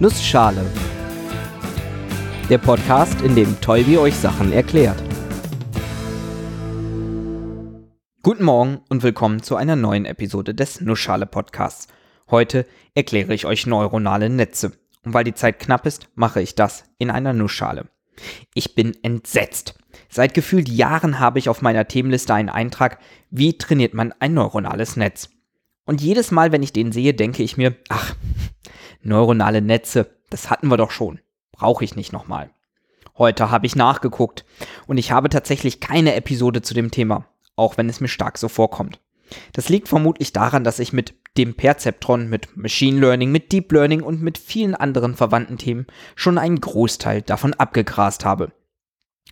Nussschale. Der Podcast, in dem Tolbi euch Sachen erklärt. Guten Morgen und willkommen zu einer neuen Episode des Nussschale Podcasts. Heute erkläre ich euch neuronale Netze. Und weil die Zeit knapp ist, mache ich das in einer Nussschale. Ich bin entsetzt. Seit gefühlt Jahren habe ich auf meiner Themenliste einen Eintrag, wie trainiert man ein neuronales Netz. Und jedes Mal, wenn ich den sehe, denke ich mir, ach, neuronale Netze, das hatten wir doch schon. Brauche ich nicht nochmal. Heute habe ich nachgeguckt und ich habe tatsächlich keine Episode zu dem Thema, auch wenn es mir stark so vorkommt. Das liegt vermutlich daran, dass ich mit dem Perzeptron, mit Machine Learning, mit Deep Learning und mit vielen anderen verwandten Themen schon einen Großteil davon abgegrast habe.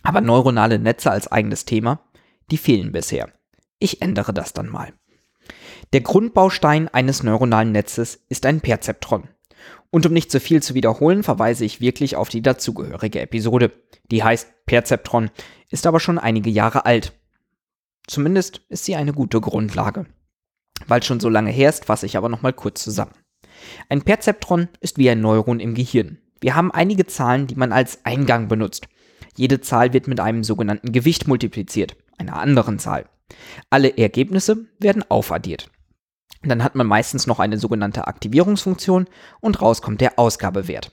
Aber neuronale Netze als eigenes Thema, die fehlen bisher. Ich ändere das dann mal. Der Grundbaustein eines neuronalen Netzes ist ein Perzeptron. Und um nicht zu viel zu wiederholen, verweise ich wirklich auf die dazugehörige Episode. Die heißt Perzeptron, ist aber schon einige Jahre alt. Zumindest ist sie eine gute Grundlage. Weil schon so lange her ist, fasse ich aber nochmal kurz zusammen. Ein Perzeptron ist wie ein Neuron im Gehirn. Wir haben einige Zahlen, die man als Eingang benutzt. Jede Zahl wird mit einem sogenannten Gewicht multipliziert, einer anderen Zahl. Alle Ergebnisse werden aufaddiert. Dann hat man meistens noch eine sogenannte Aktivierungsfunktion und raus kommt der Ausgabewert.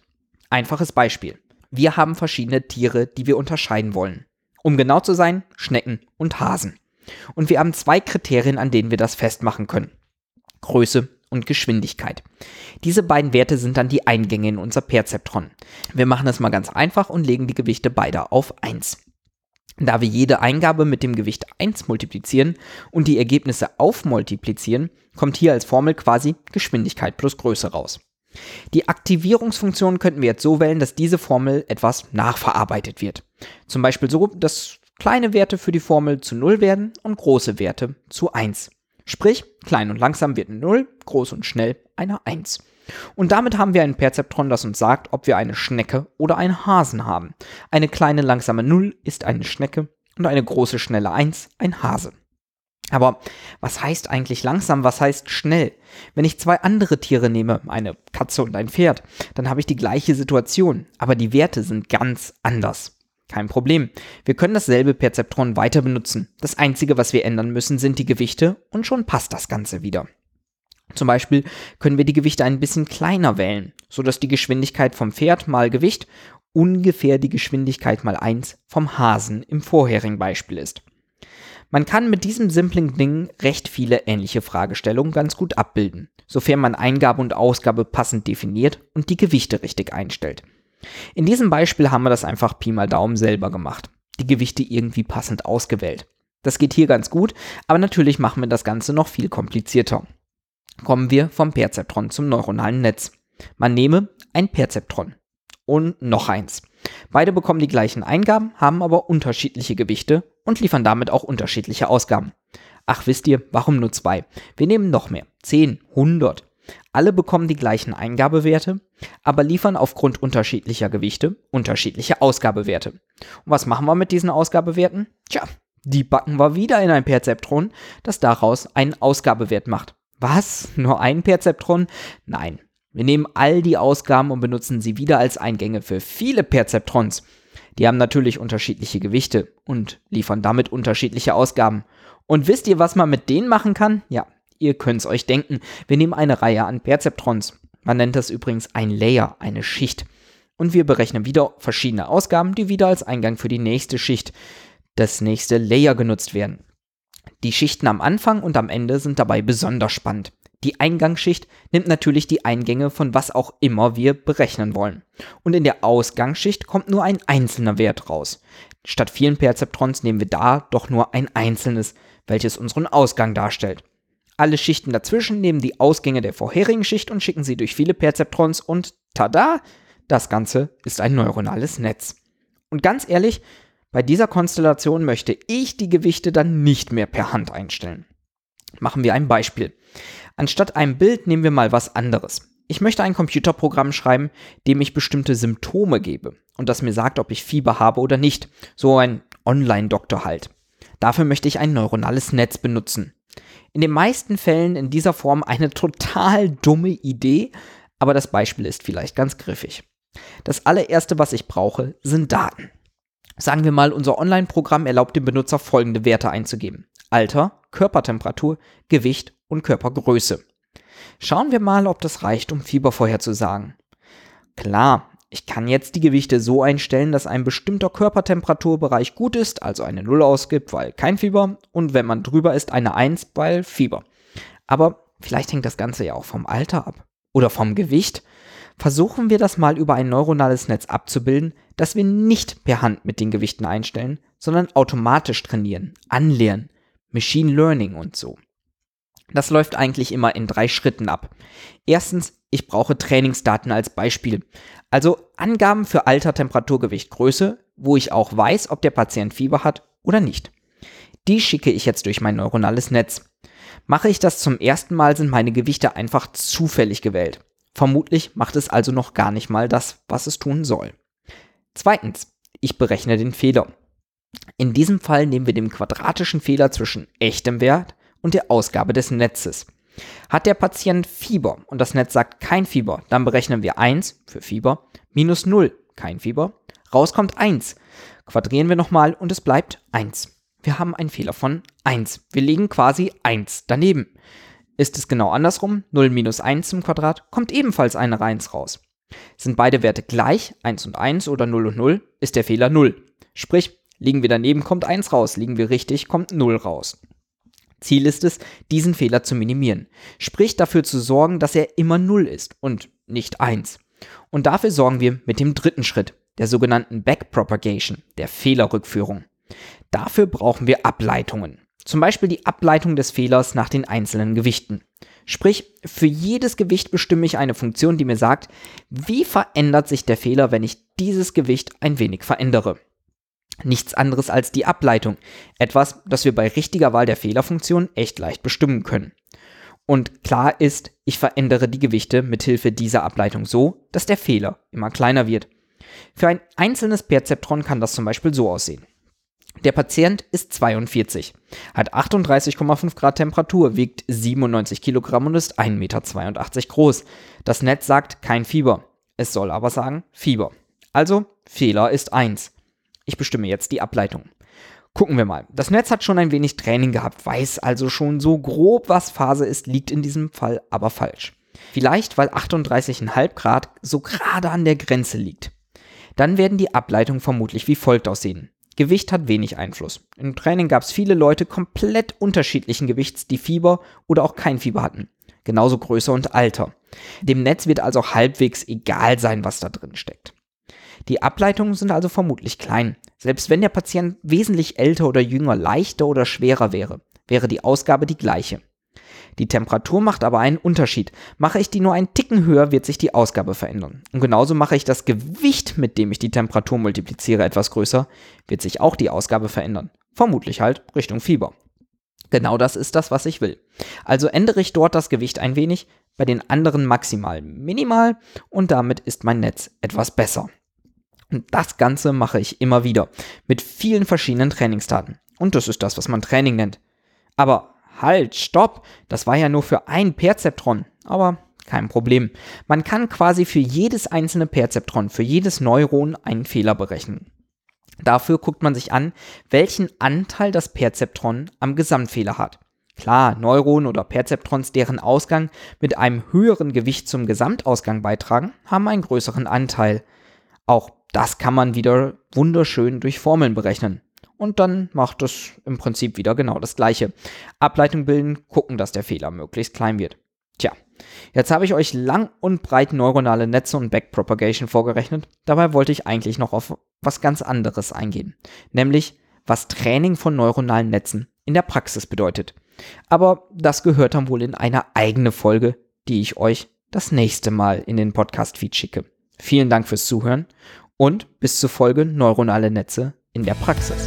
Einfaches Beispiel. Wir haben verschiedene Tiere, die wir unterscheiden wollen. Um genau zu sein, Schnecken und Hasen. Und wir haben zwei Kriterien, an denen wir das festmachen können. Größe und Geschwindigkeit. Diese beiden Werte sind dann die Eingänge in unser Perzeptron. Wir machen das mal ganz einfach und legen die Gewichte beider auf 1. Da wir jede Eingabe mit dem Gewicht 1 multiplizieren und die Ergebnisse aufmultiplizieren, kommt hier als Formel quasi Geschwindigkeit plus Größe raus. Die Aktivierungsfunktion könnten wir jetzt so wählen, dass diese Formel etwas nachverarbeitet wird. Zum Beispiel so, dass kleine Werte für die Formel zu 0 werden und große Werte zu 1. Sprich, klein und langsam wird eine 0, groß und schnell eine 1. Und damit haben wir ein Perzeptron, das uns sagt, ob wir eine Schnecke oder einen Hasen haben. Eine kleine langsame 0 ist eine Schnecke und eine große schnelle 1 ein Hase. Aber was heißt eigentlich langsam, was heißt schnell? Wenn ich zwei andere Tiere nehme, eine Katze und ein Pferd, dann habe ich die gleiche Situation, aber die Werte sind ganz anders. Kein Problem. Wir können dasselbe Perzeptron weiter benutzen. Das Einzige, was wir ändern müssen, sind die Gewichte und schon passt das Ganze wieder. Zum Beispiel können wir die Gewichte ein bisschen kleiner wählen, sodass die Geschwindigkeit vom Pferd mal Gewicht ungefähr die Geschwindigkeit mal 1 vom Hasen im vorherigen Beispiel ist. Man kann mit diesem simplen Ding recht viele ähnliche Fragestellungen ganz gut abbilden, sofern man Eingabe und Ausgabe passend definiert und die Gewichte richtig einstellt. In diesem Beispiel haben wir das einfach Pi mal Daumen selber gemacht, die Gewichte irgendwie passend ausgewählt. Das geht hier ganz gut, aber natürlich machen wir das Ganze noch viel komplizierter kommen wir vom Perzeptron zum neuronalen Netz. Man nehme ein Perzeptron und noch eins. Beide bekommen die gleichen Eingaben, haben aber unterschiedliche Gewichte und liefern damit auch unterschiedliche Ausgaben. Ach, wisst ihr, warum nur zwei? Wir nehmen noch mehr. 10, 100. Alle bekommen die gleichen Eingabewerte, aber liefern aufgrund unterschiedlicher Gewichte unterschiedliche Ausgabewerte. Und was machen wir mit diesen Ausgabewerten? Tja, die backen wir wieder in ein Perzeptron, das daraus einen Ausgabewert macht. Was? Nur ein Perzeptron? Nein. Wir nehmen all die Ausgaben und benutzen sie wieder als Eingänge für viele Perzeptrons. Die haben natürlich unterschiedliche Gewichte und liefern damit unterschiedliche Ausgaben. Und wisst ihr, was man mit denen machen kann? Ja, ihr könnt's euch denken. Wir nehmen eine Reihe an Perzeptrons. Man nennt das übrigens ein Layer, eine Schicht. Und wir berechnen wieder verschiedene Ausgaben, die wieder als Eingang für die nächste Schicht, das nächste Layer genutzt werden. Die Schichten am Anfang und am Ende sind dabei besonders spannend. Die Eingangsschicht nimmt natürlich die Eingänge von was auch immer wir berechnen wollen. Und in der Ausgangsschicht kommt nur ein einzelner Wert raus. Statt vielen Perzeptrons nehmen wir da doch nur ein einzelnes, welches unseren Ausgang darstellt. Alle Schichten dazwischen nehmen die Ausgänge der vorherigen Schicht und schicken sie durch viele Perzeptrons und tada, das Ganze ist ein neuronales Netz. Und ganz ehrlich, bei dieser Konstellation möchte ich die Gewichte dann nicht mehr per Hand einstellen. Machen wir ein Beispiel. Anstatt einem Bild nehmen wir mal was anderes. Ich möchte ein Computerprogramm schreiben, dem ich bestimmte Symptome gebe und das mir sagt, ob ich Fieber habe oder nicht. So ein Online-Doktor halt. Dafür möchte ich ein neuronales Netz benutzen. In den meisten Fällen in dieser Form eine total dumme Idee, aber das Beispiel ist vielleicht ganz griffig. Das allererste, was ich brauche, sind Daten. Sagen wir mal, unser Online-Programm erlaubt dem Benutzer folgende Werte einzugeben. Alter, Körpertemperatur, Gewicht und Körpergröße. Schauen wir mal, ob das reicht, um Fieber vorherzusagen. Klar, ich kann jetzt die Gewichte so einstellen, dass ein bestimmter Körpertemperaturbereich gut ist, also eine 0 ausgibt, weil kein Fieber, und wenn man drüber ist, eine 1, weil Fieber. Aber vielleicht hängt das Ganze ja auch vom Alter ab oder vom Gewicht. Versuchen wir das mal über ein neuronales Netz abzubilden, das wir nicht per Hand mit den Gewichten einstellen, sondern automatisch trainieren, anlernen, Machine Learning und so. Das läuft eigentlich immer in drei Schritten ab. Erstens, ich brauche Trainingsdaten als Beispiel. Also Angaben für Alter, Temperatur, Gewicht, Größe, wo ich auch weiß, ob der Patient Fieber hat oder nicht. Die schicke ich jetzt durch mein neuronales Netz. Mache ich das zum ersten Mal, sind meine Gewichte einfach zufällig gewählt. Vermutlich macht es also noch gar nicht mal das, was es tun soll. Zweitens, ich berechne den Fehler. In diesem Fall nehmen wir den quadratischen Fehler zwischen echtem Wert und der Ausgabe des Netzes. Hat der Patient Fieber und das Netz sagt kein Fieber, dann berechnen wir 1 für Fieber minus 0, kein Fieber. Rauskommt 1. Quadrieren wir nochmal und es bleibt 1. Wir haben einen Fehler von 1. Wir legen quasi 1 daneben. Ist es genau andersrum, 0 minus 1 zum Quadrat, kommt ebenfalls eine 1 raus. Sind beide Werte gleich, 1 und 1 oder 0 und 0, ist der Fehler 0. Sprich, liegen wir daneben, kommt 1 raus, liegen wir richtig, kommt 0 raus. Ziel ist es, diesen Fehler zu minimieren. Sprich dafür zu sorgen, dass er immer 0 ist und nicht 1. Und dafür sorgen wir mit dem dritten Schritt, der sogenannten Backpropagation, der Fehlerrückführung. Dafür brauchen wir Ableitungen. Zum Beispiel die Ableitung des Fehlers nach den einzelnen Gewichten. Sprich, für jedes Gewicht bestimme ich eine Funktion, die mir sagt, wie verändert sich der Fehler, wenn ich dieses Gewicht ein wenig verändere. Nichts anderes als die Ableitung. Etwas, das wir bei richtiger Wahl der Fehlerfunktion echt leicht bestimmen können. Und klar ist, ich verändere die Gewichte mithilfe dieser Ableitung so, dass der Fehler immer kleiner wird. Für ein einzelnes Perzeptron kann das zum Beispiel so aussehen. Der Patient ist 42, hat 38,5 Grad Temperatur, wiegt 97 Kilogramm und ist 1,82 Meter groß. Das Netz sagt kein Fieber. Es soll aber sagen Fieber. Also Fehler ist 1. Ich bestimme jetzt die Ableitung. Gucken wir mal. Das Netz hat schon ein wenig Training gehabt, weiß also schon so grob, was Phase ist, liegt in diesem Fall aber falsch. Vielleicht, weil 38,5 Grad so gerade an der Grenze liegt. Dann werden die Ableitungen vermutlich wie folgt aussehen. Gewicht hat wenig Einfluss. Im Training gab es viele Leute komplett unterschiedlichen Gewichts, die Fieber oder auch kein Fieber hatten. Genauso Größe und Alter. Dem Netz wird also halbwegs egal sein, was da drin steckt. Die Ableitungen sind also vermutlich klein. Selbst wenn der Patient wesentlich älter oder jünger, leichter oder schwerer wäre, wäre die Ausgabe die gleiche. Die Temperatur macht aber einen Unterschied. Mache ich die nur einen Ticken höher, wird sich die Ausgabe verändern. Und genauso mache ich das Gewicht, mit dem ich die Temperatur multipliziere, etwas größer, wird sich auch die Ausgabe verändern. Vermutlich halt Richtung Fieber. Genau das ist das, was ich will. Also ändere ich dort das Gewicht ein wenig, bei den anderen maximal minimal und damit ist mein Netz etwas besser. Und das Ganze mache ich immer wieder mit vielen verschiedenen Trainingsdaten. Und das ist das, was man Training nennt. Aber Halt, stopp, das war ja nur für ein Perzeptron. Aber kein Problem. Man kann quasi für jedes einzelne Perzeptron, für jedes Neuron einen Fehler berechnen. Dafür guckt man sich an, welchen Anteil das Perzeptron am Gesamtfehler hat. Klar, Neuronen oder Perzeptrons, deren Ausgang mit einem höheren Gewicht zum Gesamtausgang beitragen, haben einen größeren Anteil. Auch das kann man wieder wunderschön durch Formeln berechnen und dann macht es im Prinzip wieder genau das gleiche. Ableitung bilden, gucken, dass der Fehler möglichst klein wird. Tja, jetzt habe ich euch lang und breit neuronale Netze und Backpropagation vorgerechnet. Dabei wollte ich eigentlich noch auf was ganz anderes eingehen, nämlich was Training von neuronalen Netzen in der Praxis bedeutet. Aber das gehört dann wohl in eine eigene Folge, die ich euch das nächste Mal in den Podcast-Feed schicke. Vielen Dank fürs Zuhören und bis zur Folge Neuronale Netze in der Praxis.